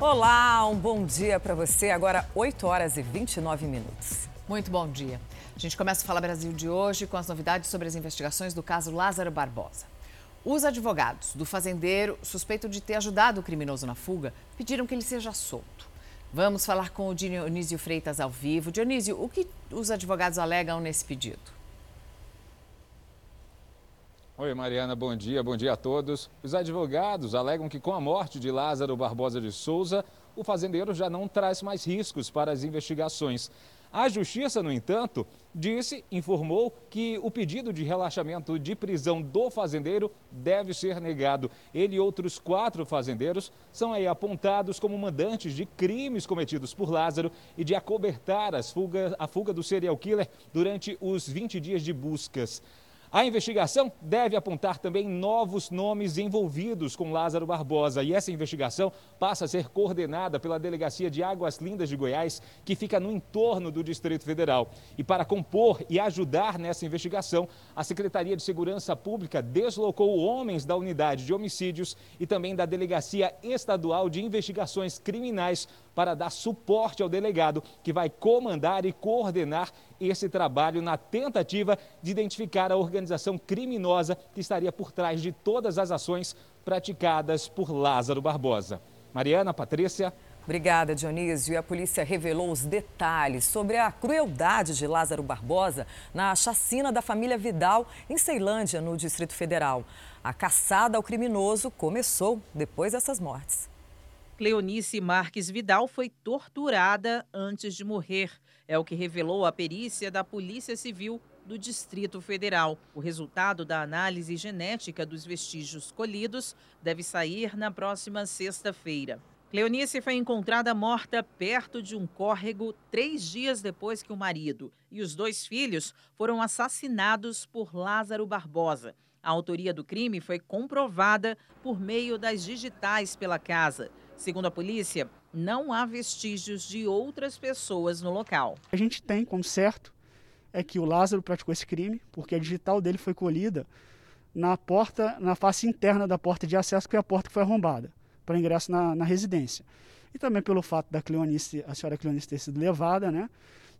Olá, um bom dia para você. Agora 8 horas e 29 minutos. Muito bom dia. A gente começa a Fala Brasil de hoje com as novidades sobre as investigações do caso Lázaro Barbosa. Os advogados do fazendeiro, suspeito de ter ajudado o criminoso na fuga, pediram que ele seja solto. Vamos falar com o Dionísio Freitas ao vivo. Dionísio, o que os advogados alegam nesse pedido? Oi, Mariana, bom dia, bom dia a todos. Os advogados alegam que com a morte de Lázaro Barbosa de Souza, o fazendeiro já não traz mais riscos para as investigações. A justiça, no entanto, disse, informou que o pedido de relaxamento de prisão do fazendeiro deve ser negado. Ele e outros quatro fazendeiros são aí apontados como mandantes de crimes cometidos por Lázaro e de acobertar fuga, a fuga do serial killer durante os 20 dias de buscas. A investigação deve apontar também novos nomes envolvidos com Lázaro Barbosa e essa investigação passa a ser coordenada pela Delegacia de Águas Lindas de Goiás, que fica no entorno do Distrito Federal. E para compor e ajudar nessa investigação, a Secretaria de Segurança Pública deslocou homens da Unidade de Homicídios e também da Delegacia Estadual de Investigações Criminais para dar suporte ao delegado, que vai comandar e coordenar esse trabalho na tentativa de identificar a organização criminosa que estaria por trás de todas as ações praticadas por Lázaro Barbosa. Mariana, Patrícia. Obrigada, Dionísio. E a polícia revelou os detalhes sobre a crueldade de Lázaro Barbosa na chacina da família Vidal, em Ceilândia, no Distrito Federal. A caçada ao criminoso começou depois dessas mortes. Cleonice Marques Vidal foi torturada antes de morrer. É o que revelou a perícia da Polícia Civil do Distrito Federal. O resultado da análise genética dos vestígios colhidos deve sair na próxima sexta-feira. Cleonice foi encontrada morta perto de um córrego três dias depois que o marido e os dois filhos foram assassinados por Lázaro Barbosa. A autoria do crime foi comprovada por meio das digitais pela casa. Segundo a polícia, não há vestígios de outras pessoas no local. A gente tem como certo é que o Lázaro praticou esse crime, porque a digital dele foi colhida na porta, na face interna da porta de acesso, que é a porta que foi arrombada para ingresso na, na residência. E também pelo fato da Cleonice, a senhora Cleonice ter sido levada, né?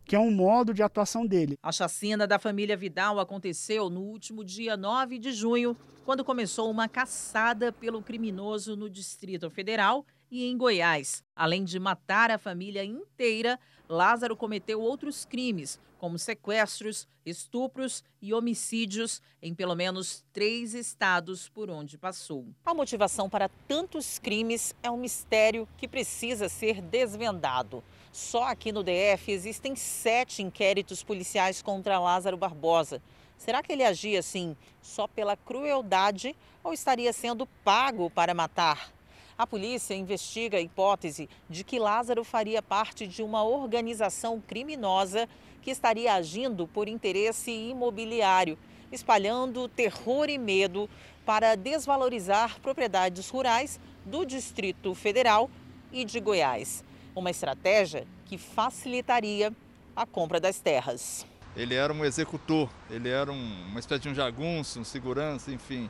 que é um modo de atuação dele. A chacina da família Vidal aconteceu no último dia 9 de junho, quando começou uma caçada pelo criminoso no Distrito Federal e em Goiás. Além de matar a família inteira, Lázaro cometeu outros crimes, como sequestros, estupros e homicídios em pelo menos três estados por onde passou. A motivação para tantos crimes é um mistério que precisa ser desvendado. Só aqui no DF existem sete inquéritos policiais contra Lázaro Barbosa. Será que ele agia assim só pela crueldade ou estaria sendo pago para matar? A polícia investiga a hipótese de que Lázaro faria parte de uma organização criminosa que estaria agindo por interesse imobiliário, espalhando terror e medo para desvalorizar propriedades rurais do Distrito Federal e de Goiás. Uma estratégia que facilitaria a compra das terras. Ele era um executor, ele era um, uma espécie de um jagunço, um segurança, enfim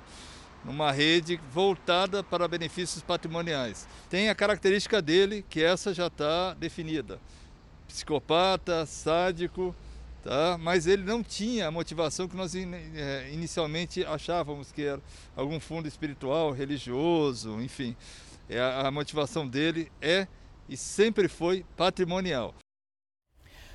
numa rede voltada para benefícios patrimoniais. Tem a característica dele, que essa já está definida. Psicopata, sádico, tá? mas ele não tinha a motivação que nós eh, inicialmente achávamos que era algum fundo espiritual, religioso, enfim. É, a motivação dele é e sempre foi patrimonial.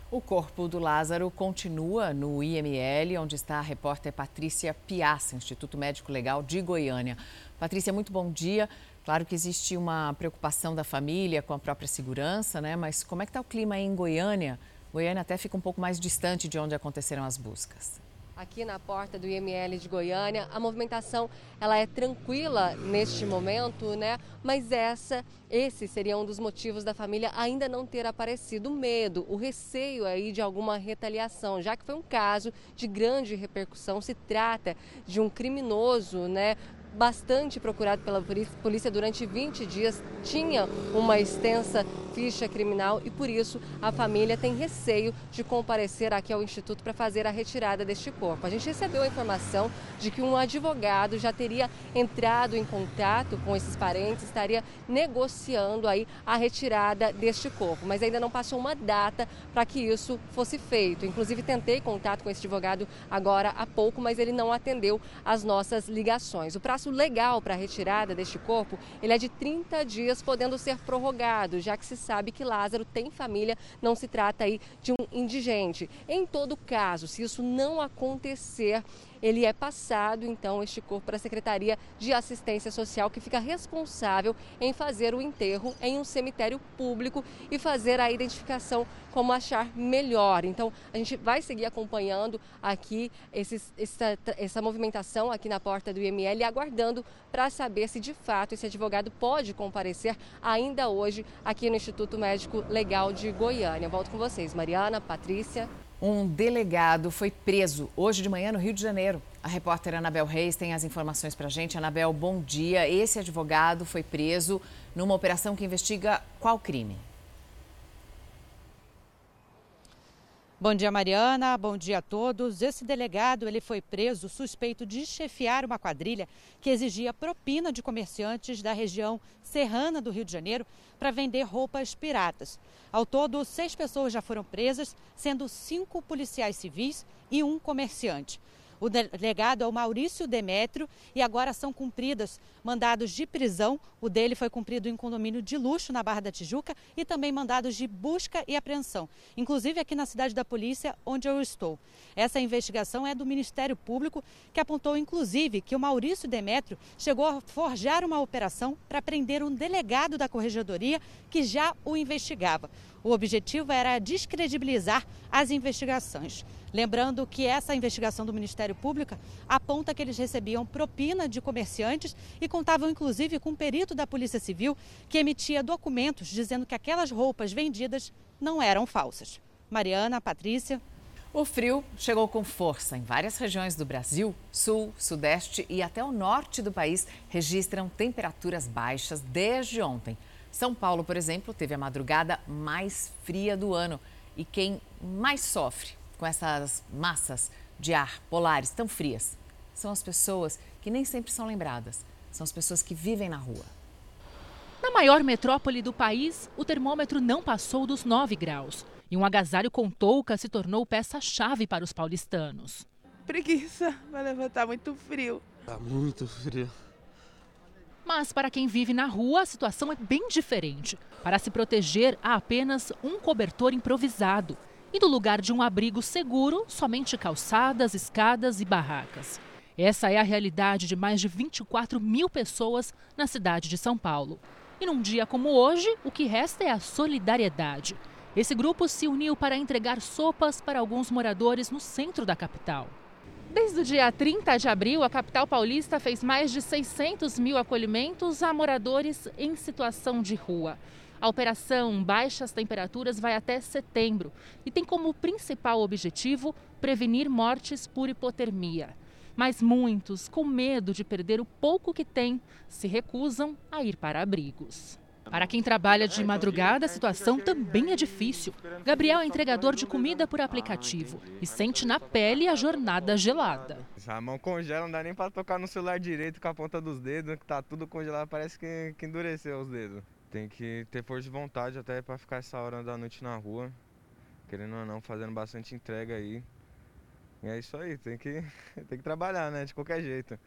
O corpo do Lázaro continua no IML, onde está a repórter Patrícia Piassa, Instituto Médico Legal de Goiânia. Patrícia, muito bom dia. Claro que existe uma preocupação da família com a própria segurança, né? Mas como é que está o clima aí em Goiânia? Goiânia até fica um pouco mais distante de onde aconteceram as buscas aqui na porta do IML de Goiânia. A movimentação ela é tranquila neste momento, né? Mas essa, esse seria um dos motivos da família ainda não ter aparecido. O medo, o receio aí de alguma retaliação, já que foi um caso de grande repercussão. Se trata de um criminoso, né? Bastante procurado pela polícia durante 20 dias, tinha uma extensa ficha criminal e por isso a família tem receio de comparecer aqui ao Instituto para fazer a retirada deste corpo. A gente recebeu a informação de que um advogado já teria entrado em contato com esses parentes, estaria negociando aí a retirada deste corpo, mas ainda não passou uma data para que isso fosse feito. Inclusive tentei contato com esse advogado agora há pouco, mas ele não atendeu as nossas ligações. O prazo legal para a retirada deste corpo, ele é de 30 dias, podendo ser prorrogado, já que se sabe que Lázaro tem família, não se trata aí de um indigente. Em todo caso, se isso não acontecer, ele é passado então este corpo para a Secretaria de Assistência Social, que fica responsável em fazer o enterro em um cemitério público e fazer a identificação como achar melhor. Então, a gente vai seguir acompanhando aqui esses, essa, essa movimentação aqui na porta do IML, aguardando para saber se de fato esse advogado pode comparecer ainda hoje aqui no Instituto Médico Legal de Goiânia. Volto com vocês, Mariana, Patrícia. Um delegado foi preso hoje de manhã no Rio de Janeiro. A repórter Anabel Reis tem as informações para a gente. Anabel, bom dia. Esse advogado foi preso numa operação que investiga qual crime? Bom dia, Mariana. Bom dia a todos. Esse delegado ele foi preso suspeito de chefiar uma quadrilha que exigia propina de comerciantes da região serrana do Rio de Janeiro para vender roupas piratas. Ao todo, seis pessoas já foram presas, sendo cinco policiais civis e um comerciante. O delegado é o Maurício Demétrio e agora são cumpridas mandados de prisão. O dele foi cumprido em condomínio de luxo na Barra da Tijuca e também mandados de busca e apreensão, inclusive aqui na cidade da polícia, onde eu estou. Essa investigação é do Ministério Público, que apontou inclusive que o Maurício Demétrio chegou a forjar uma operação para prender um delegado da corregedoria que já o investigava. O objetivo era descredibilizar as investigações. Lembrando que essa investigação do Ministério Público aponta que eles recebiam propina de comerciantes e contavam inclusive com um perito da Polícia Civil que emitia documentos dizendo que aquelas roupas vendidas não eram falsas. Mariana, Patrícia. O frio chegou com força em várias regiões do Brasil. Sul, Sudeste e até o norte do país registram temperaturas baixas desde ontem. São Paulo, por exemplo, teve a madrugada mais fria do ano. E quem mais sofre com essas massas de ar polares tão frias são as pessoas que nem sempre são lembradas. São as pessoas que vivem na rua. Na maior metrópole do país, o termômetro não passou dos 9 graus. E um agasalho com touca se tornou peça-chave para os paulistanos. Preguiça, vai levantar muito frio. Tá muito frio. Mas para quem vive na rua, a situação é bem diferente. Para se proteger, há apenas um cobertor improvisado. E no lugar de um abrigo seguro, somente calçadas, escadas e barracas. Essa é a realidade de mais de 24 mil pessoas na cidade de São Paulo. E num dia como hoje, o que resta é a solidariedade. Esse grupo se uniu para entregar sopas para alguns moradores no centro da capital. Desde o dia 30 de abril, a capital paulista fez mais de 600 mil acolhimentos a moradores em situação de rua. A operação Baixas Temperaturas vai até setembro e tem como principal objetivo prevenir mortes por hipotermia. Mas muitos, com medo de perder o pouco que têm, se recusam a ir para abrigos. Para quem trabalha de madrugada, a situação também é difícil. Gabriel é entregador de comida por aplicativo e sente na pele a jornada gelada. A mão congela, não dá nem para tocar no celular direito com a ponta dos dedos, que tá tudo congelado, parece que, que endureceu os dedos. Tem que ter força de vontade até para ficar essa hora da noite na rua, querendo ou não, fazendo bastante entrega aí. E é isso aí, tem que, tem que trabalhar, né, de qualquer jeito.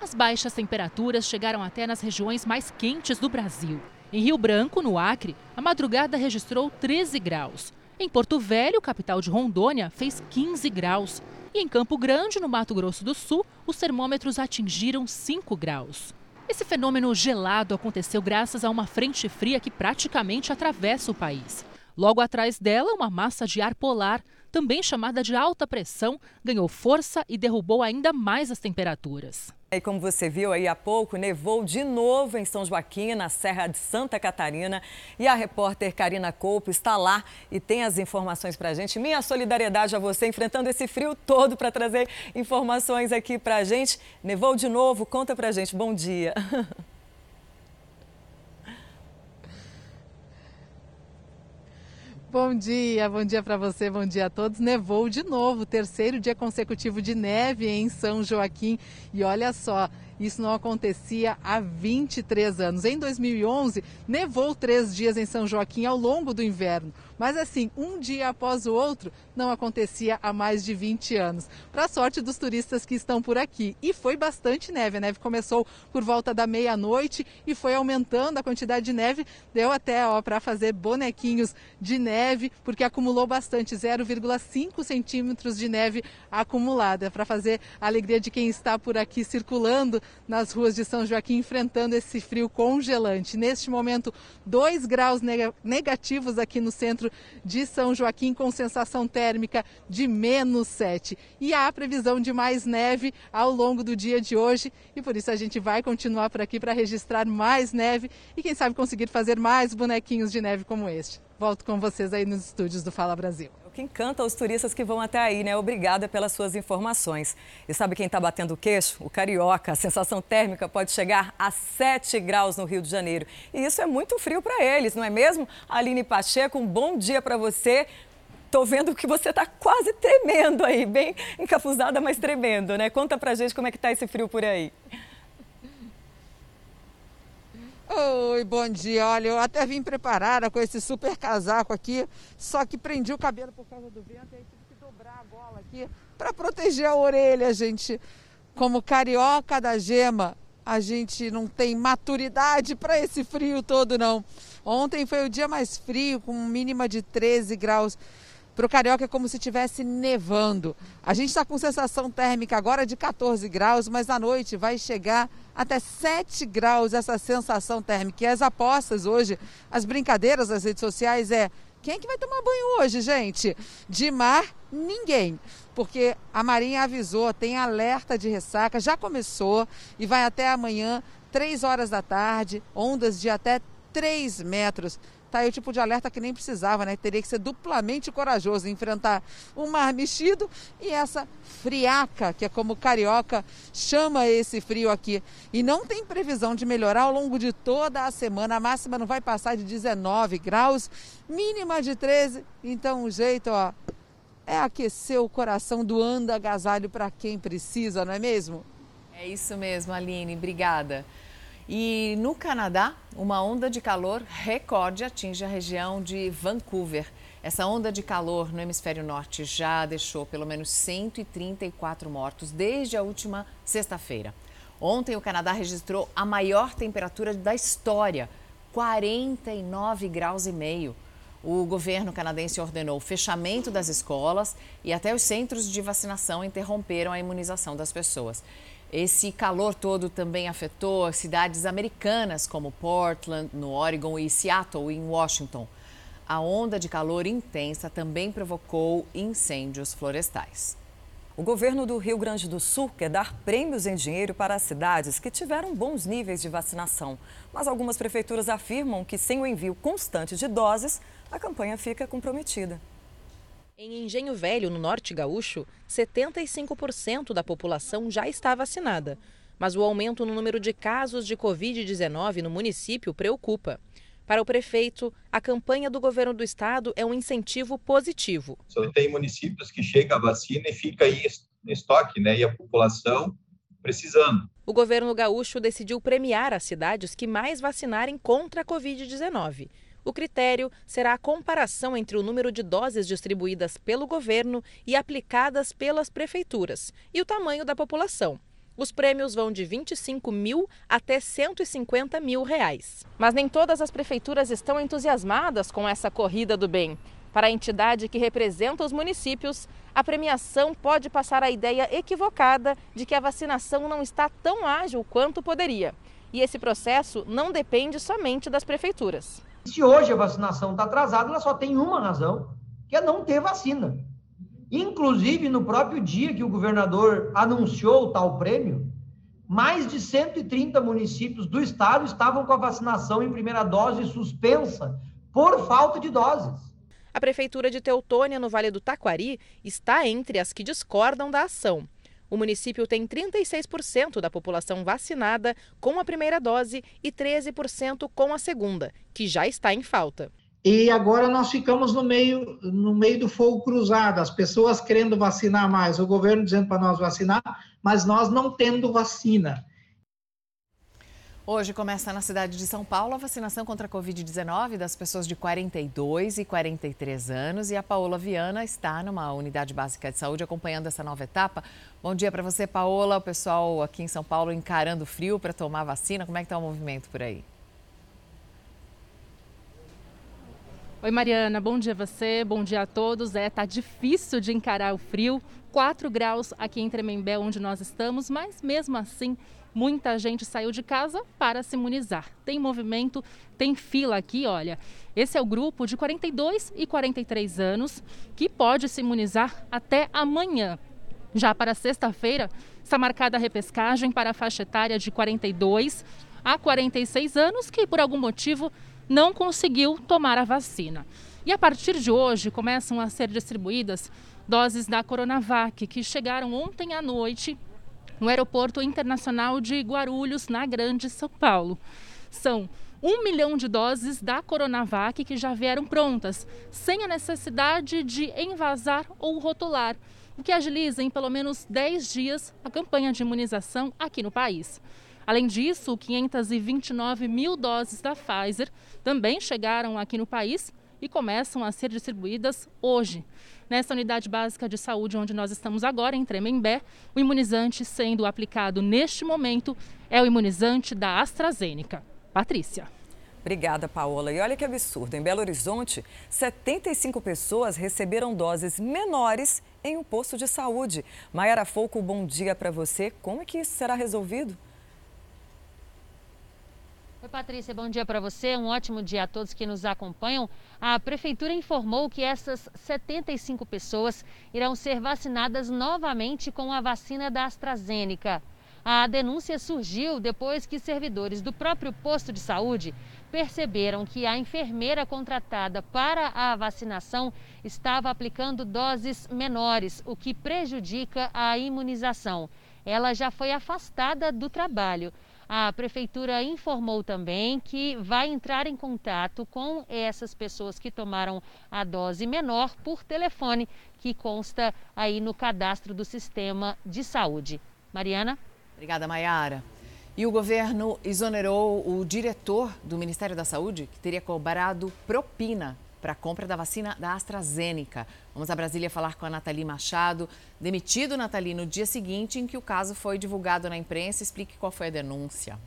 As baixas temperaturas chegaram até nas regiões mais quentes do Brasil. Em Rio Branco, no Acre, a madrugada registrou 13 graus. Em Porto Velho, capital de Rondônia, fez 15 graus. E em Campo Grande, no Mato Grosso do Sul, os termômetros atingiram 5 graus. Esse fenômeno gelado aconteceu graças a uma frente fria que praticamente atravessa o país. Logo atrás dela, uma massa de ar polar, também chamada de alta pressão, ganhou força e derrubou ainda mais as temperaturas. E como você viu aí há pouco, nevou de novo em São Joaquim, na Serra de Santa Catarina. E a repórter Karina Coupe está lá e tem as informações para a gente. Minha solidariedade a você enfrentando esse frio todo para trazer informações aqui para a gente. Nevou de novo? Conta para a gente. Bom dia. Bom dia, bom dia para você, bom dia a todos. Nevou de novo, terceiro dia consecutivo de neve em São Joaquim. E olha só, isso não acontecia há 23 anos. Em 2011, nevou três dias em São Joaquim ao longo do inverno. Mas assim, um dia após o outro, não acontecia há mais de 20 anos. Para sorte dos turistas que estão por aqui. E foi bastante neve. A neve começou por volta da meia-noite e foi aumentando a quantidade de neve. Deu até para fazer bonequinhos de neve, porque acumulou bastante 0,5 centímetros de neve acumulada. Para fazer a alegria de quem está por aqui circulando nas ruas de São Joaquim, enfrentando esse frio congelante. Neste momento, 2 graus negativos aqui no centro de São Joaquim com sensação térmica de menos 7. E há previsão de mais neve ao longo do dia de hoje e por isso a gente vai continuar por aqui para registrar mais neve e quem sabe conseguir fazer mais bonequinhos de neve como este. Volto com vocês aí nos estúdios do Fala Brasil que encanta os turistas que vão até aí, né? Obrigada pelas suas informações. E sabe quem está batendo o queixo? O carioca. A sensação térmica pode chegar a 7 graus no Rio de Janeiro. E isso é muito frio para eles, não é mesmo? Aline Pacheco, um bom dia para você. Tô vendo que você está quase tremendo aí, bem encafuzada, mas tremendo, né? Conta pra gente como é que tá esse frio por aí. Oi, bom dia. Olha, eu até vim preparada com esse super casaco aqui, só que prendi o cabelo por causa do vento e aí tive que dobrar a gola aqui para proteger a orelha, gente. Como carioca da gema, a gente não tem maturidade para esse frio todo, não. Ontem foi o dia mais frio, com mínima de 13 graus. Para o carioca é como se estivesse nevando. A gente está com sensação térmica agora de 14 graus, mas à noite vai chegar até 7 graus essa sensação térmica. E as apostas hoje, as brincadeiras das redes sociais é quem é que vai tomar banho hoje, gente? De mar, ninguém. Porque a Marinha avisou, tem alerta de ressaca, já começou e vai até amanhã, 3 horas da tarde, ondas de até 3 metros. Tá aí o tipo de alerta que nem precisava, né? Teria que ser duplamente corajoso enfrentar um mar mexido e essa friaca, que é como carioca chama esse frio aqui. E não tem previsão de melhorar ao longo de toda a semana. A máxima não vai passar de 19 graus, mínima de 13. Então o jeito, ó, é aquecer o coração doando agasalho para quem precisa, não é mesmo? É isso mesmo, Aline. Obrigada. E no Canadá, uma onda de calor recorde atinge a região de Vancouver. Essa onda de calor no hemisfério norte já deixou pelo menos 134 mortos desde a última sexta-feira. Ontem, o Canadá registrou a maior temperatura da história, 49 graus e meio. O governo canadense ordenou o fechamento das escolas e até os centros de vacinação interromperam a imunização das pessoas. Esse calor todo também afetou cidades americanas como Portland, no Oregon, e Seattle, em Washington. A onda de calor intensa também provocou incêndios florestais. O governo do Rio Grande do Sul quer dar prêmios em dinheiro para as cidades que tiveram bons níveis de vacinação. Mas algumas prefeituras afirmam que, sem o envio constante de doses, a campanha fica comprometida. Em Engenho Velho, no norte gaúcho, 75% da população já está vacinada. Mas o aumento no número de casos de Covid-19 no município preocupa. Para o prefeito, a campanha do governo do estado é um incentivo positivo. Só tem municípios que chega a vacina e fica aí em estoque, né? E a população precisando. O governo gaúcho decidiu premiar as cidades que mais vacinarem contra a Covid-19. O critério será a comparação entre o número de doses distribuídas pelo governo e aplicadas pelas prefeituras e o tamanho da população. Os prêmios vão de 25 mil até 150 mil reais. Mas nem todas as prefeituras estão entusiasmadas com essa corrida do bem. Para a entidade que representa os municípios, a premiação pode passar a ideia equivocada de que a vacinação não está tão ágil quanto poderia. E esse processo não depende somente das prefeituras. Se hoje a vacinação está atrasada, ela só tem uma razão, que é não ter vacina. Inclusive, no próprio dia que o governador anunciou o tal prêmio, mais de 130 municípios do estado estavam com a vacinação em primeira dose suspensa por falta de doses. A Prefeitura de Teutônia, no Vale do Taquari, está entre as que discordam da ação. O município tem 36% da população vacinada com a primeira dose e 13% com a segunda, que já está em falta. E agora nós ficamos no meio, no meio do fogo cruzado, as pessoas querendo vacinar mais, o governo dizendo para nós vacinar, mas nós não tendo vacina. Hoje começa na cidade de São Paulo a vacinação contra a Covid-19 das pessoas de 42 e 43 anos. E a Paola Viana está numa unidade básica de saúde acompanhando essa nova etapa. Bom dia para você, Paola. O pessoal aqui em São Paulo encarando o frio para tomar vacina. Como é que está o movimento por aí? Oi, Mariana. Bom dia a você, bom dia a todos. É, tá difícil de encarar o frio. 4 graus aqui em Tremembé, onde nós estamos, mas mesmo assim muita gente saiu de casa para se imunizar. Tem movimento, tem fila aqui, olha. Esse é o grupo de 42 e 43 anos que pode se imunizar até amanhã. Já para sexta-feira, está marcada a repescagem para a faixa etária de 42 a 46 anos que, por algum motivo, não conseguiu tomar a vacina. E a partir de hoje começam a ser distribuídas doses da Coronavac, que chegaram ontem à noite no Aeroporto Internacional de Guarulhos, na Grande São Paulo. São um milhão de doses da Coronavac que já vieram prontas, sem a necessidade de envasar ou rotular, o que agiliza em pelo menos 10 dias a campanha de imunização aqui no país. Além disso, 529 mil doses da Pfizer também chegaram aqui no país e começam a ser distribuídas hoje. Nessa unidade básica de saúde onde nós estamos agora, em Tremembé, o imunizante sendo aplicado neste momento é o imunizante da AstraZeneca. Patrícia. Obrigada, Paola. E olha que absurdo. Em Belo Horizonte, 75 pessoas receberam doses menores em um posto de saúde. Maiara Fouco, bom dia para você. Como é que isso será resolvido? Patrícia, bom dia para você. Um ótimo dia a todos que nos acompanham. A Prefeitura informou que essas 75 pessoas irão ser vacinadas novamente com a vacina da AstraZeneca. A denúncia surgiu depois que servidores do próprio posto de saúde perceberam que a enfermeira contratada para a vacinação estava aplicando doses menores, o que prejudica a imunização. Ela já foi afastada do trabalho. A prefeitura informou também que vai entrar em contato com essas pessoas que tomaram a dose menor por telefone, que consta aí no cadastro do sistema de saúde. Mariana? Obrigada, Maiara. E o governo exonerou o diretor do Ministério da Saúde, que teria cobrado propina para a compra da vacina da AstraZeneca. Vamos a Brasília falar com a Nathalie Machado. Demitido, Nathalie, no dia seguinte em que o caso foi divulgado na imprensa. Explique qual foi a denúncia.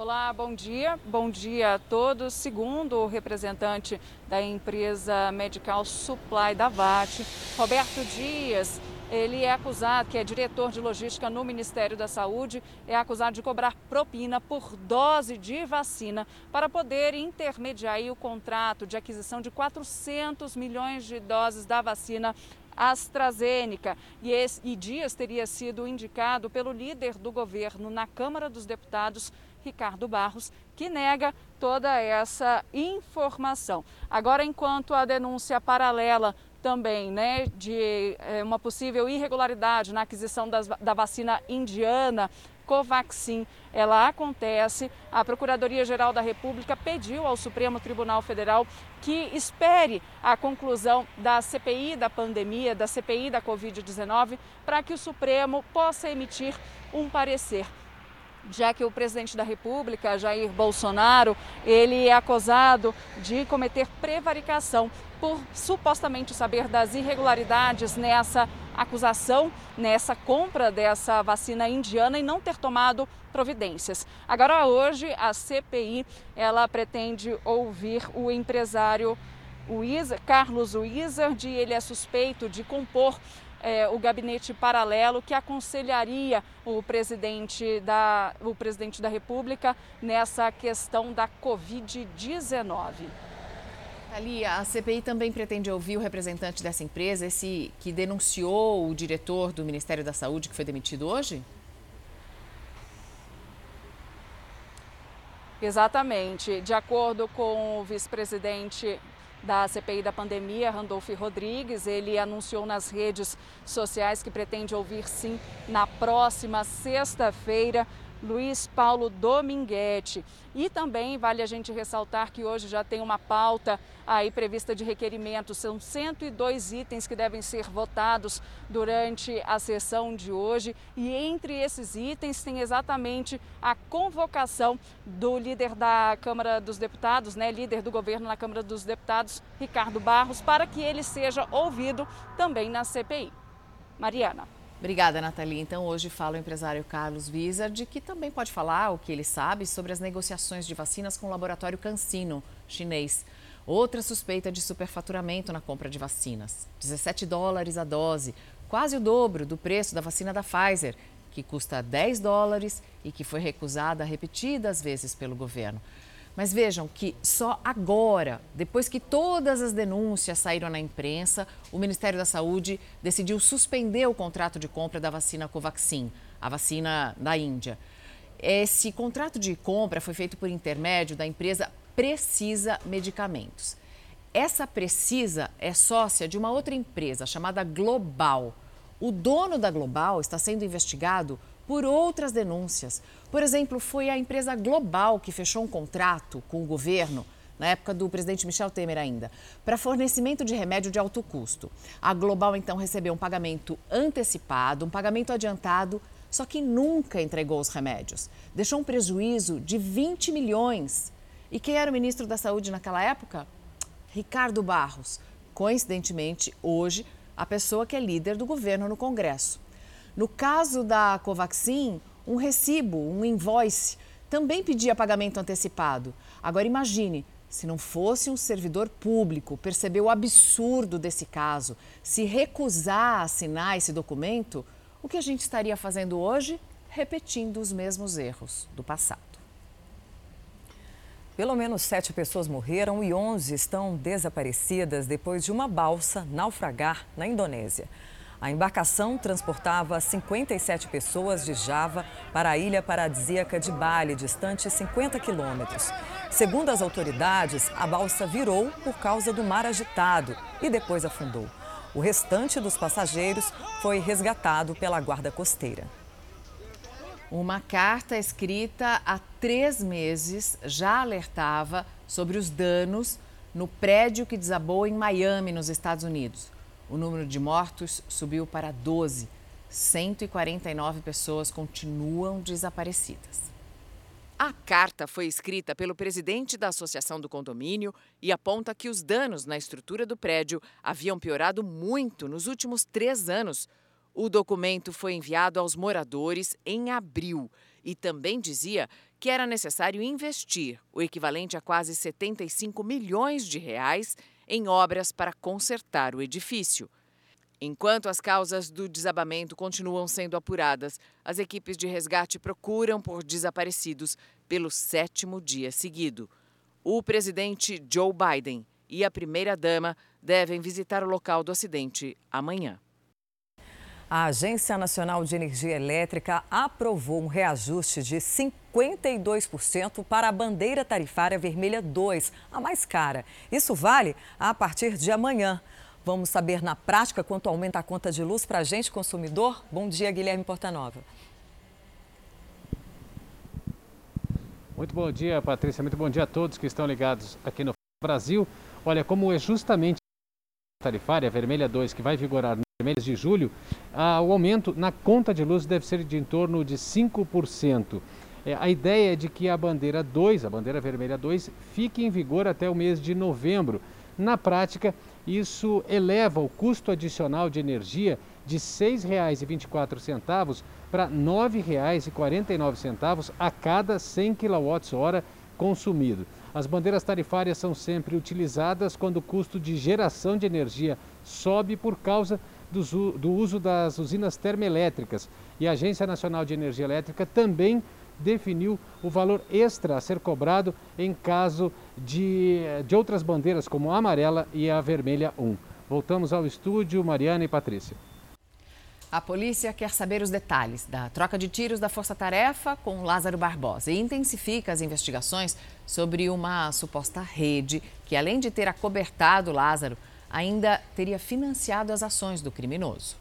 Olá, bom dia. Bom dia a todos. Segundo o representante da empresa Medical Supply da VAT, Roberto Dias, ele é acusado, que é diretor de logística no Ministério da Saúde, é acusado de cobrar propina por dose de vacina para poder intermediar o contrato de aquisição de 400 milhões de doses da vacina AstraZeneca. E, esse, e Dias teria sido indicado pelo líder do governo na Câmara dos Deputados, Ricardo Barros, que nega toda essa informação. Agora, enquanto a denúncia paralela também né, de é, uma possível irregularidade na aquisição das, da vacina indiana Covaxin, ela acontece. A Procuradoria-Geral da República pediu ao Supremo Tribunal Federal que espere a conclusão da CPI da pandemia, da CPI da Covid-19, para que o Supremo possa emitir um parecer já que o presidente da República, Jair Bolsonaro, ele é acusado de cometer prevaricação por supostamente saber das irregularidades nessa acusação, nessa compra dessa vacina indiana e não ter tomado providências. Agora hoje a CPI, ela pretende ouvir o empresário Carlos Wizard, ele é suspeito de compor é, o gabinete paralelo que aconselharia o presidente, da, o presidente da República nessa questão da Covid-19. Ali, a CPI também pretende ouvir o representante dessa empresa, esse que denunciou o diretor do Ministério da Saúde que foi demitido hoje? Exatamente. De acordo com o vice-presidente da CPI da pandemia, Randolph Rodrigues, ele anunciou nas redes sociais que pretende ouvir sim na próxima sexta-feira Luiz Paulo Dominguete. E também vale a gente ressaltar que hoje já tem uma pauta aí prevista de requerimento. São 102 itens que devem ser votados durante a sessão de hoje. E entre esses itens tem exatamente a convocação do líder da Câmara dos Deputados, né, líder do governo na Câmara dos Deputados, Ricardo Barros, para que ele seja ouvido também na CPI. Mariana. Obrigada, Nathalie. Então, hoje fala o empresário Carlos Wizard, que também pode falar o que ele sabe sobre as negociações de vacinas com o laboratório CanSino, chinês. Outra suspeita de superfaturamento na compra de vacinas. 17 dólares a dose, quase o dobro do preço da vacina da Pfizer, que custa 10 dólares e que foi recusada repetidas vezes pelo governo. Mas vejam que só agora, depois que todas as denúncias saíram na imprensa, o Ministério da Saúde decidiu suspender o contrato de compra da vacina Covaxin, a vacina da Índia. Esse contrato de compra foi feito por intermédio da empresa Precisa Medicamentos. Essa Precisa é sócia de uma outra empresa chamada Global. O dono da Global está sendo investigado por outras denúncias. Por exemplo, foi a empresa Global que fechou um contrato com o governo na época do presidente Michel Temer ainda, para fornecimento de remédio de alto custo. A Global então recebeu um pagamento antecipado, um pagamento adiantado, só que nunca entregou os remédios. Deixou um prejuízo de 20 milhões. E quem era o ministro da Saúde naquela época? Ricardo Barros. Coincidentemente, hoje, a pessoa que é líder do governo no Congresso. No caso da Covaxin, um recibo, um invoice, também pedia pagamento antecipado. Agora imagine, se não fosse um servidor público perceber o absurdo desse caso, se recusar a assinar esse documento, o que a gente estaria fazendo hoje? Repetindo os mesmos erros do passado. Pelo menos sete pessoas morreram e 11 estão desaparecidas depois de uma balsa naufragar na Indonésia. A embarcação transportava 57 pessoas de Java para a ilha paradisíaca de Bali, distante 50 quilômetros. Segundo as autoridades, a balsa virou por causa do mar agitado e depois afundou. O restante dos passageiros foi resgatado pela guarda costeira. Uma carta escrita há três meses já alertava sobre os danos no prédio que desabou em Miami, nos Estados Unidos. O número de mortos subiu para 12. 149 pessoas continuam desaparecidas. A carta foi escrita pelo presidente da Associação do Condomínio e aponta que os danos na estrutura do prédio haviam piorado muito nos últimos três anos. O documento foi enviado aos moradores em abril e também dizia que era necessário investir o equivalente a quase 75 milhões de reais em obras para consertar o edifício. Enquanto as causas do desabamento continuam sendo apuradas, as equipes de resgate procuram por desaparecidos pelo sétimo dia seguido. O presidente Joe Biden e a primeira-dama devem visitar o local do acidente amanhã. A Agência Nacional de Energia Elétrica aprovou um reajuste de 52% para a bandeira tarifária vermelha 2, a mais cara. Isso vale a partir de amanhã. Vamos saber na prática quanto aumenta a conta de luz para a gente, consumidor? Bom dia, Guilherme Portanova. Muito bom dia, Patrícia. Muito bom dia a todos que estão ligados aqui no Brasil. Olha, como é justamente tarifária vermelha 2 que vai vigorar mês de julho, ah, o aumento na conta de luz deve ser de em torno de 5%. É, a ideia é de que a bandeira 2, a bandeira vermelha 2, fique em vigor até o mês de novembro. Na prática, isso eleva o custo adicional de energia de R$ 6,24 para R$ 9,49 a cada 100 kWh consumido. As bandeiras tarifárias são sempre utilizadas quando o custo de geração de energia sobe por causa do, uso das usinas termoelétricas. E a Agência Nacional de Energia Elétrica também definiu o valor extra a ser cobrado em caso de, de outras bandeiras, como a amarela e a vermelha 1. Voltamos ao estúdio, Mariana e Patrícia. A polícia quer saber os detalhes da troca de tiros da Força Tarefa com Lázaro Barbosa e intensifica as investigações sobre uma suposta rede que, além de ter acobertado Lázaro, ainda teria financiado as ações do criminoso.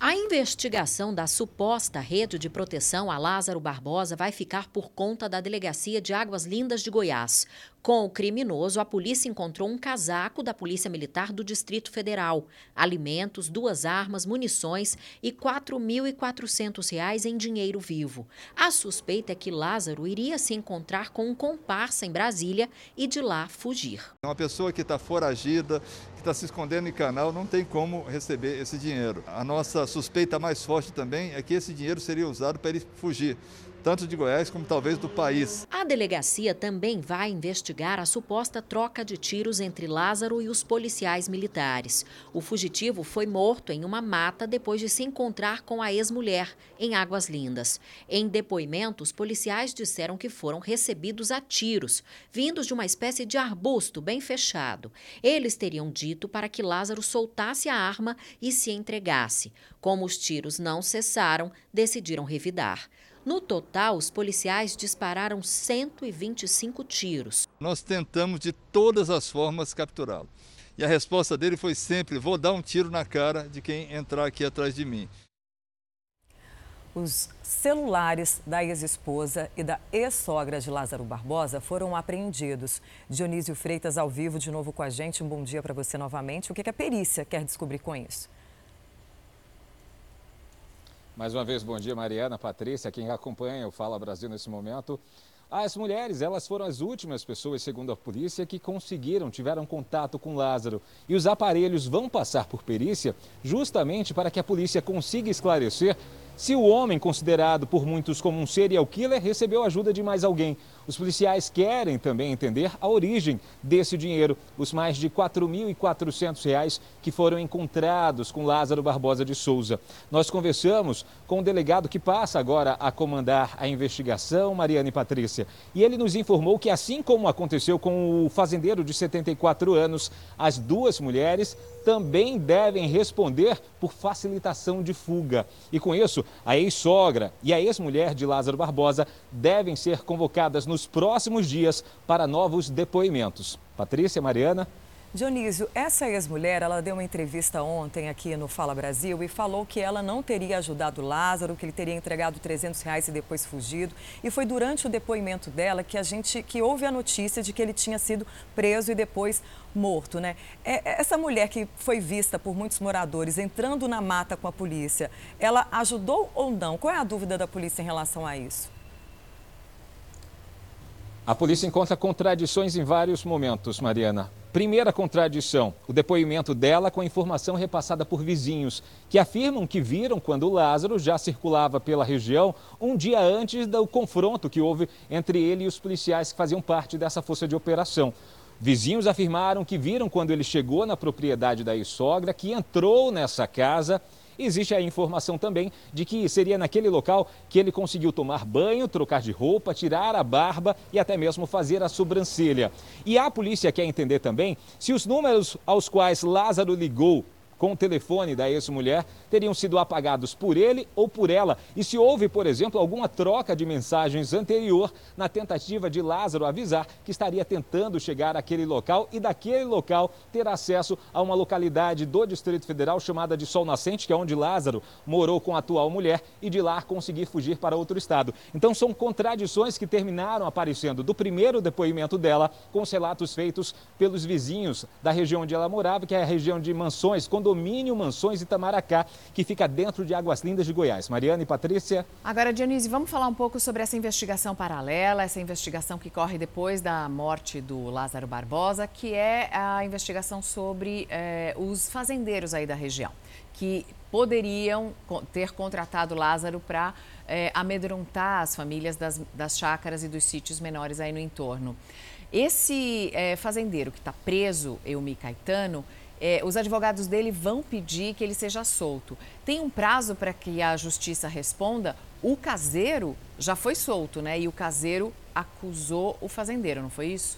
A investigação da suposta rede de proteção a Lázaro Barbosa vai ficar por conta da Delegacia de Águas Lindas de Goiás. Com o criminoso, a polícia encontrou um casaco da Polícia Militar do Distrito Federal, alimentos, duas armas, munições e R$ 4.400 em dinheiro vivo. A suspeita é que Lázaro iria se encontrar com um comparsa em Brasília e de lá fugir. Uma pessoa que está foragida, que está se escondendo em canal, não tem como receber esse dinheiro. A nossa suspeita mais forte também é que esse dinheiro seria usado para ele fugir tanto de Goiás como talvez do país. A delegacia também vai investigar a suposta troca de tiros entre Lázaro e os policiais militares. O fugitivo foi morto em uma mata depois de se encontrar com a ex-mulher em Águas Lindas. Em depoimentos, policiais disseram que foram recebidos a tiros, vindos de uma espécie de arbusto bem fechado. Eles teriam dito para que Lázaro soltasse a arma e se entregasse. Como os tiros não cessaram, decidiram revidar. No total, os policiais dispararam 125 tiros. Nós tentamos de todas as formas capturá-lo. E a resposta dele foi sempre: vou dar um tiro na cara de quem entrar aqui atrás de mim. Os celulares da ex-esposa e da ex-sogra de Lázaro Barbosa foram apreendidos. Dionísio Freitas, ao vivo, de novo com a gente. Um bom dia para você novamente. O que a perícia quer descobrir com isso? Mais uma vez, bom dia, Mariana, Patrícia, quem acompanha o Fala Brasil nesse momento. As mulheres, elas foram as últimas pessoas, segundo a polícia, que conseguiram, tiveram contato com Lázaro. E os aparelhos vão passar por perícia justamente para que a polícia consiga esclarecer se o homem, considerado por muitos como um serial killer, recebeu ajuda de mais alguém. Os policiais querem também entender a origem desse dinheiro, os mais de R$ 4.400 que foram encontrados com Lázaro Barbosa de Souza. Nós conversamos com o delegado que passa agora a comandar a investigação, Mariana e Patrícia, e ele nos informou que, assim como aconteceu com o fazendeiro de 74 anos, as duas mulheres também devem responder por facilitação de fuga. E com isso, a ex-sogra e a ex-mulher de Lázaro Barbosa devem ser convocadas nos próximos dias para novos depoimentos. Patrícia, Mariana. Dionísio, essa ex-mulher, ela deu uma entrevista ontem aqui no Fala Brasil e falou que ela não teria ajudado Lázaro, que ele teria entregado 300 reais e depois fugido. E foi durante o depoimento dela que a gente, que houve a notícia de que ele tinha sido preso e depois morto, né? É, é, essa mulher que foi vista por muitos moradores entrando na mata com a polícia, ela ajudou ou não? Qual é a dúvida da polícia em relação a isso? A polícia encontra contradições em vários momentos, Mariana. Primeira contradição: o depoimento dela com a informação repassada por vizinhos, que afirmam que viram quando Lázaro já circulava pela região um dia antes do confronto que houve entre ele e os policiais que faziam parte dessa força de operação. Vizinhos afirmaram que viram quando ele chegou na propriedade da ex-sogra, que entrou nessa casa Existe a informação também de que seria naquele local que ele conseguiu tomar banho, trocar de roupa, tirar a barba e até mesmo fazer a sobrancelha. E a polícia quer entender também se os números aos quais Lázaro ligou com o telefone da ex-mulher teriam sido apagados por ele ou por ela e se houve, por exemplo, alguma troca de mensagens anterior na tentativa de Lázaro avisar que estaria tentando chegar àquele local e daquele local ter acesso a uma localidade do Distrito Federal chamada de Sol Nascente, que é onde Lázaro morou com a atual mulher e de lá conseguir fugir para outro estado. Então são contradições que terminaram aparecendo do primeiro depoimento dela com os relatos feitos pelos vizinhos da região onde ela morava, que é a região de Mansões, condomínio Mansões Itamaracá, que fica dentro de Águas Lindas de Goiás. Mariana e Patrícia. Agora, Dionísio, vamos falar um pouco sobre essa investigação paralela, essa investigação que corre depois da morte do Lázaro Barbosa, que é a investigação sobre eh, os fazendeiros aí da região, que poderiam ter contratado Lázaro para eh, amedrontar as famílias das, das chácaras e dos sítios menores aí no entorno. Esse eh, fazendeiro que está preso, Eumi Caetano, É, os advogados dele vão pedir que ele seja solto. Tem um prazo para que a justiça responda. O caseiro já foi solto, né? E o caseiro acusou o fazendeiro, não foi isso?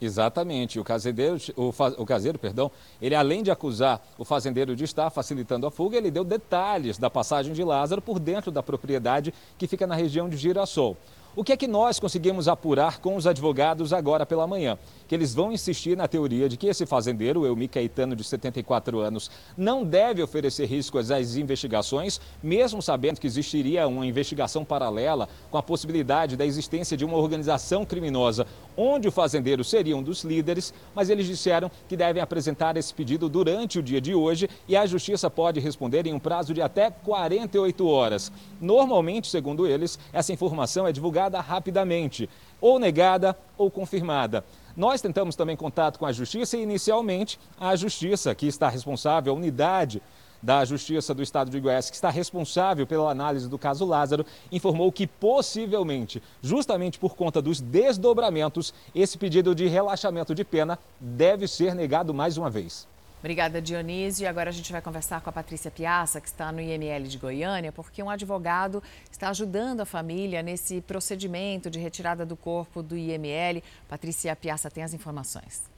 Exatamente. O caseiro, o, o caseiro, perdão, ele além de acusar o fazendeiro de estar facilitando a fuga, ele deu detalhes da passagem de Lázaro por dentro da propriedade que fica na região de Girassol. O que é que nós conseguimos apurar com os advogados agora pela manhã? Que eles vão insistir na teoria de que esse fazendeiro, Elmi Caetano, de 74 anos, não deve oferecer riscos às investigações, mesmo sabendo que existiria uma investigação paralela com a possibilidade da existência de uma organização criminosa, onde o fazendeiro seria um dos líderes, mas eles disseram que devem apresentar esse pedido durante o dia de hoje e a justiça pode responder em um prazo de até 48 horas. Normalmente, segundo eles, essa informação é divulgada divulgada rapidamente, ou negada ou confirmada. Nós tentamos também contato com a Justiça e, inicialmente, a Justiça, que está responsável, a unidade da Justiça do Estado de Goiás, que está responsável pela análise do caso Lázaro, informou que possivelmente, justamente por conta dos desdobramentos, esse pedido de relaxamento de pena deve ser negado mais uma vez. Obrigada, Dionísio. E agora a gente vai conversar com a Patrícia Piaça, que está no IML de Goiânia, porque um advogado está ajudando a família nesse procedimento de retirada do corpo do IML. Patrícia Piaça tem as informações.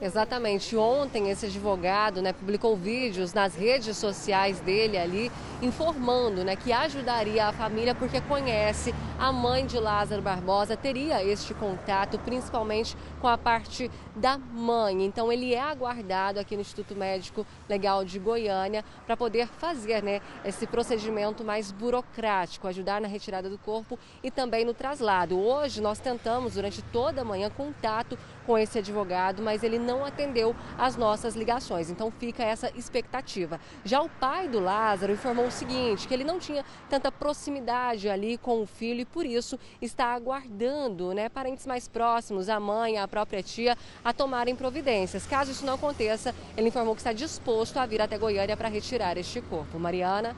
Exatamente. Ontem esse advogado né, publicou vídeos nas redes sociais dele ali, informando né, que ajudaria a família porque conhece a mãe de Lázaro Barbosa, teria este contato, principalmente com a parte da mãe. Então ele é aguardado aqui no Instituto Médico Legal de Goiânia para poder fazer né, esse procedimento mais burocrático, ajudar na retirada do corpo e também no traslado. Hoje nós tentamos durante toda a manhã contato com esse advogado, mas ele não atendeu as nossas ligações. Então fica essa expectativa. Já o pai do Lázaro informou o seguinte, que ele não tinha tanta proximidade ali com o filho e por isso está aguardando, né, parentes mais próximos, a mãe, a própria tia, a tomarem providências. Caso isso não aconteça, ele informou que está disposto a vir até Goiânia para retirar este corpo. Mariana.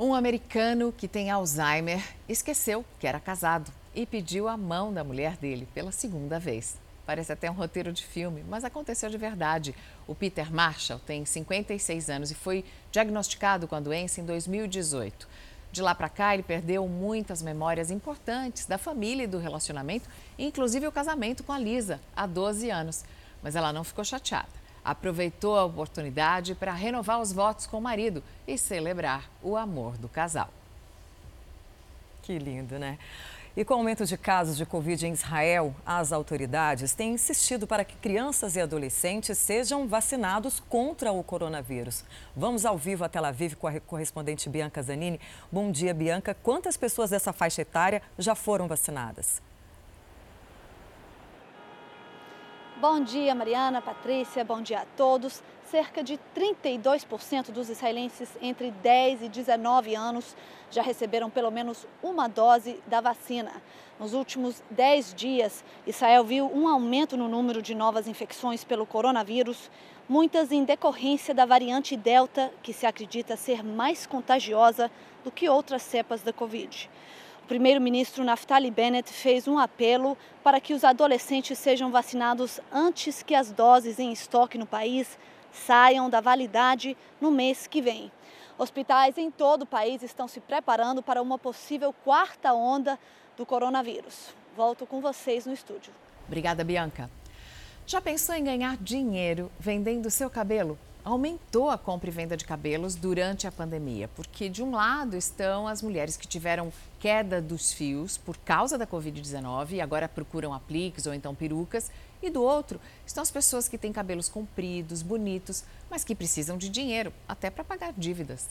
Um americano que tem Alzheimer esqueceu que era casado e pediu a mão da mulher dele pela segunda vez. Parece até um roteiro de filme, mas aconteceu de verdade. O Peter Marshall tem 56 anos e foi diagnosticado com a doença em 2018. De lá para cá, ele perdeu muitas memórias importantes da família e do relacionamento, inclusive o casamento com a Lisa, há 12 anos. Mas ela não ficou chateada. Aproveitou a oportunidade para renovar os votos com o marido e celebrar o amor do casal. Que lindo, né? E com o aumento de casos de Covid em Israel, as autoridades têm insistido para que crianças e adolescentes sejam vacinados contra o coronavírus. Vamos ao vivo a Tel Aviv com a correspondente Bianca Zanini. Bom dia, Bianca. Quantas pessoas dessa faixa etária já foram vacinadas? Bom dia, Mariana, Patrícia, bom dia a todos. Cerca de 32% dos israelenses entre 10 e 19 anos já receberam pelo menos uma dose da vacina. Nos últimos 10 dias, Israel viu um aumento no número de novas infecções pelo coronavírus, muitas em decorrência da variante Delta, que se acredita ser mais contagiosa do que outras cepas da Covid. O primeiro-ministro Naftali Bennett fez um apelo para que os adolescentes sejam vacinados antes que as doses em estoque no país saiam da validade no mês que vem. Hospitais em todo o país estão se preparando para uma possível quarta onda do coronavírus. Volto com vocês no estúdio. Obrigada, Bianca. Já pensou em ganhar dinheiro vendendo seu cabelo? Aumentou a compra e venda de cabelos durante a pandemia, porque de um lado estão as mulheres que tiveram queda dos fios por causa da Covid-19 e agora procuram apliques ou então perucas, e do outro estão as pessoas que têm cabelos compridos, bonitos, mas que precisam de dinheiro até para pagar dívidas.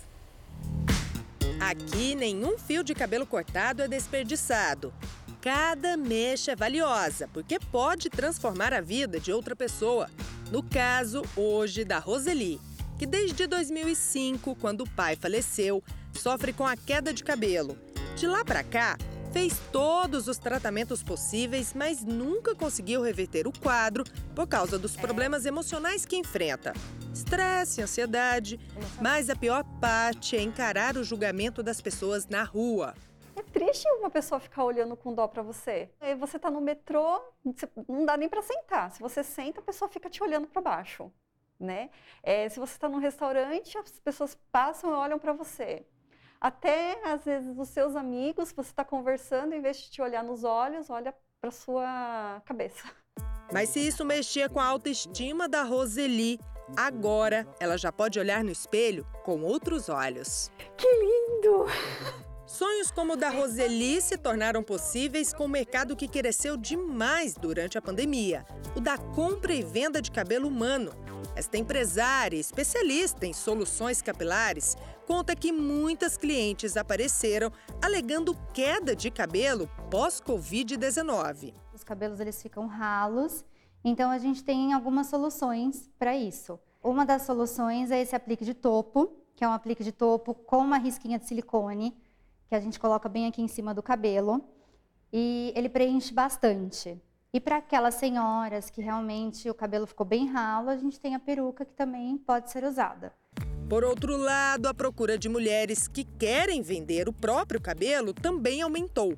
Aqui nenhum fio de cabelo cortado é desperdiçado. Cada mecha é valiosa, porque pode transformar a vida de outra pessoa. No caso, hoje, da Roseli, que desde 2005, quando o pai faleceu, sofre com a queda de cabelo. De lá para cá, fez todos os tratamentos possíveis, mas nunca conseguiu reverter o quadro por causa dos problemas emocionais que enfrenta. Estresse, ansiedade, mas a pior parte é encarar o julgamento das pessoas na rua. É triste uma pessoa ficar olhando com dó para você. Aí você tá no metrô, não dá nem para sentar. Se você senta, a pessoa fica te olhando para baixo, né? É, se você está num restaurante, as pessoas passam e olham para você. Até às vezes os seus amigos, você está conversando, em vez de te olhar nos olhos, olha para sua cabeça. Mas se isso mexia com a autoestima da Roseli, agora ela já pode olhar no espelho com outros olhos. Que lindo! Sonhos como o da Roseli se tornaram possíveis com o mercado que cresceu demais durante a pandemia o da compra e venda de cabelo humano. Esta empresária, especialista em soluções capilares, conta que muitas clientes apareceram alegando queda de cabelo pós-Covid-19. Os cabelos eles ficam ralos, então a gente tem algumas soluções para isso. Uma das soluções é esse aplique de topo, que é um aplique de topo com uma risquinha de silicone que a gente coloca bem aqui em cima do cabelo e ele preenche bastante. E para aquelas senhoras que realmente o cabelo ficou bem ralo, a gente tem a peruca que também pode ser usada. Por outro lado, a procura de mulheres que querem vender o próprio cabelo também aumentou.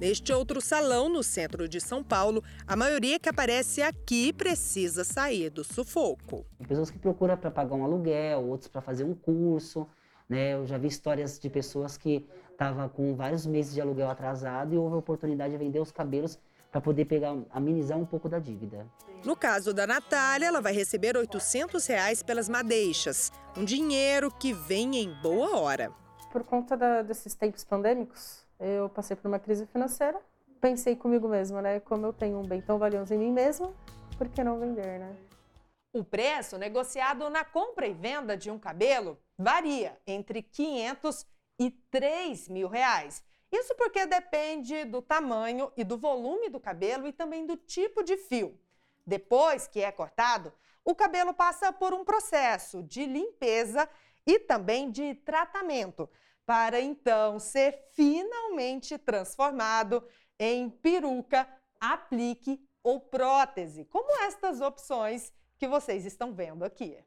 Neste outro salão, no centro de São Paulo, a maioria que aparece aqui precisa sair do sufoco. Pessoas que procuram para pagar um aluguel, outros para fazer um curso. Né? Eu já vi histórias de pessoas que estavam com vários meses de aluguel atrasado e houve a oportunidade de vender os cabelos para poder pegar, amenizar um pouco da dívida. No caso da Natália, ela vai receber 800 reais pelas madeixas, um dinheiro que vem em boa hora. Por conta da, desses tempos pandêmicos, eu passei por uma crise financeira. Pensei comigo mesma, né? Como eu tenho um bem tão valioso em mim mesma, por que não vender, né? O preço negociado na compra e venda de um cabelo varia entre 500 e 3 mil reais. Isso porque depende do tamanho e do volume do cabelo e também do tipo de fio. Depois que é cortado, o cabelo passa por um processo de limpeza e também de tratamento, para então ser finalmente transformado em peruca, aplique ou prótese, como estas opções que vocês estão vendo aqui.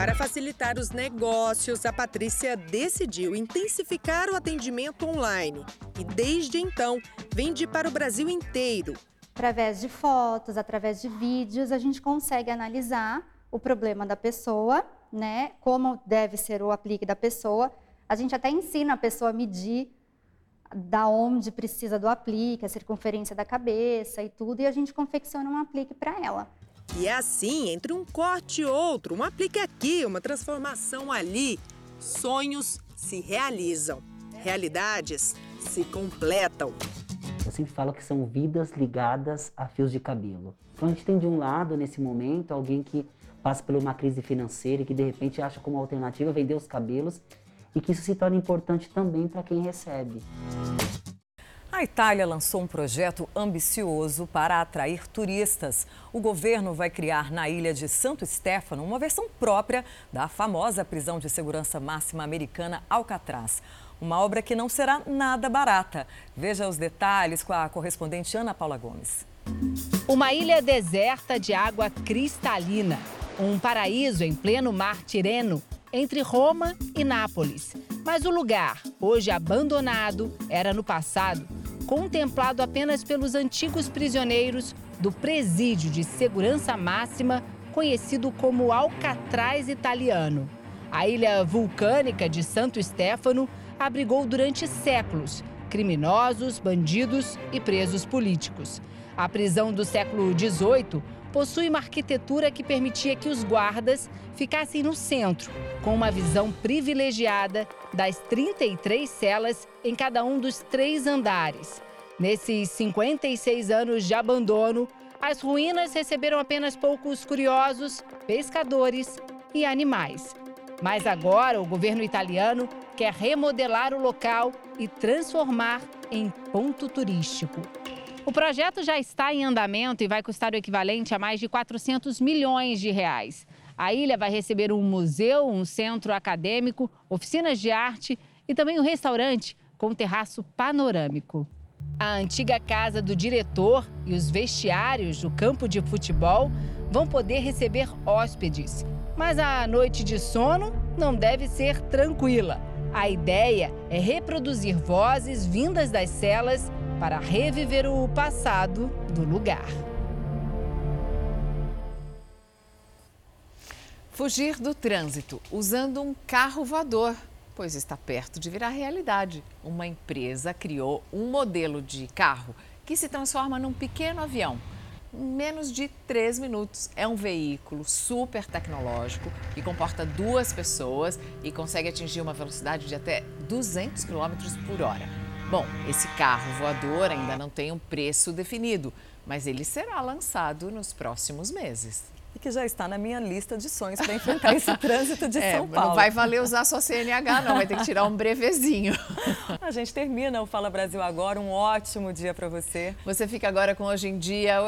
Para facilitar os negócios, a Patrícia decidiu intensificar o atendimento online e, desde então, vende para o Brasil inteiro. Através de fotos, através de vídeos, a gente consegue analisar o problema da pessoa, né? Como deve ser o aplique da pessoa. A gente até ensina a pessoa a medir da onde precisa do aplique, a circunferência da cabeça e tudo, e a gente confecciona um aplique para ela. E é assim, entre um corte e outro, um aplique aqui, uma transformação ali, sonhos se realizam, realidades se completam. Eu sempre falo que são vidas ligadas a fios de cabelo. Então a gente tem de um lado, nesse momento, alguém que passa por uma crise financeira e que de repente acha como alternativa vender os cabelos e que isso se torna importante também para quem recebe. A Itália lançou um projeto ambicioso para atrair turistas. O governo vai criar na ilha de Santo Stefano uma versão própria da famosa prisão de segurança máxima americana Alcatraz. Uma obra que não será nada barata. Veja os detalhes com a correspondente Ana Paula Gomes. Uma ilha deserta de água cristalina. Um paraíso em pleno mar Tireno, entre Roma e Nápoles. Mas o lugar, hoje abandonado, era no passado contemplado apenas pelos antigos prisioneiros do presídio de segurança máxima, conhecido como Alcatraz italiano. A ilha vulcânica de Santo Stefano abrigou durante séculos criminosos, bandidos e presos políticos. A prisão do século XVIII possui uma arquitetura que permitia que os guardas ficassem no centro, com uma visão privilegiada das 33 celas em cada um dos três andares. Nesses 56 anos de abandono, as ruínas receberam apenas poucos curiosos, pescadores e animais. Mas agora o governo italiano quer remodelar o local e transformar em ponto turístico. O projeto já está em andamento e vai custar o equivalente a mais de 400 milhões de reais. A ilha vai receber um museu, um centro acadêmico, oficinas de arte e também um restaurante com terraço panorâmico. A antiga casa do diretor e os vestiários do campo de futebol vão poder receber hóspedes. Mas a noite de sono não deve ser tranquila. A ideia é reproduzir vozes vindas das celas para reviver o passado do lugar. Fugir do trânsito usando um carro voador, pois está perto de virar realidade. Uma empresa criou um modelo de carro que se transforma num pequeno avião. Em menos de três minutos. É um veículo super tecnológico que comporta duas pessoas e consegue atingir uma velocidade de até 200 km por hora. Bom, esse carro voador ainda não tem um preço definido, mas ele será lançado nos próximos meses e que já está na minha lista de sonhos para enfrentar esse trânsito de é, São Paulo. Não vai valer usar sua CNH, não, vai ter que tirar um brevezinho. A gente termina o Fala Brasil agora. Um ótimo dia para você. Você fica agora com Hoje em Dia.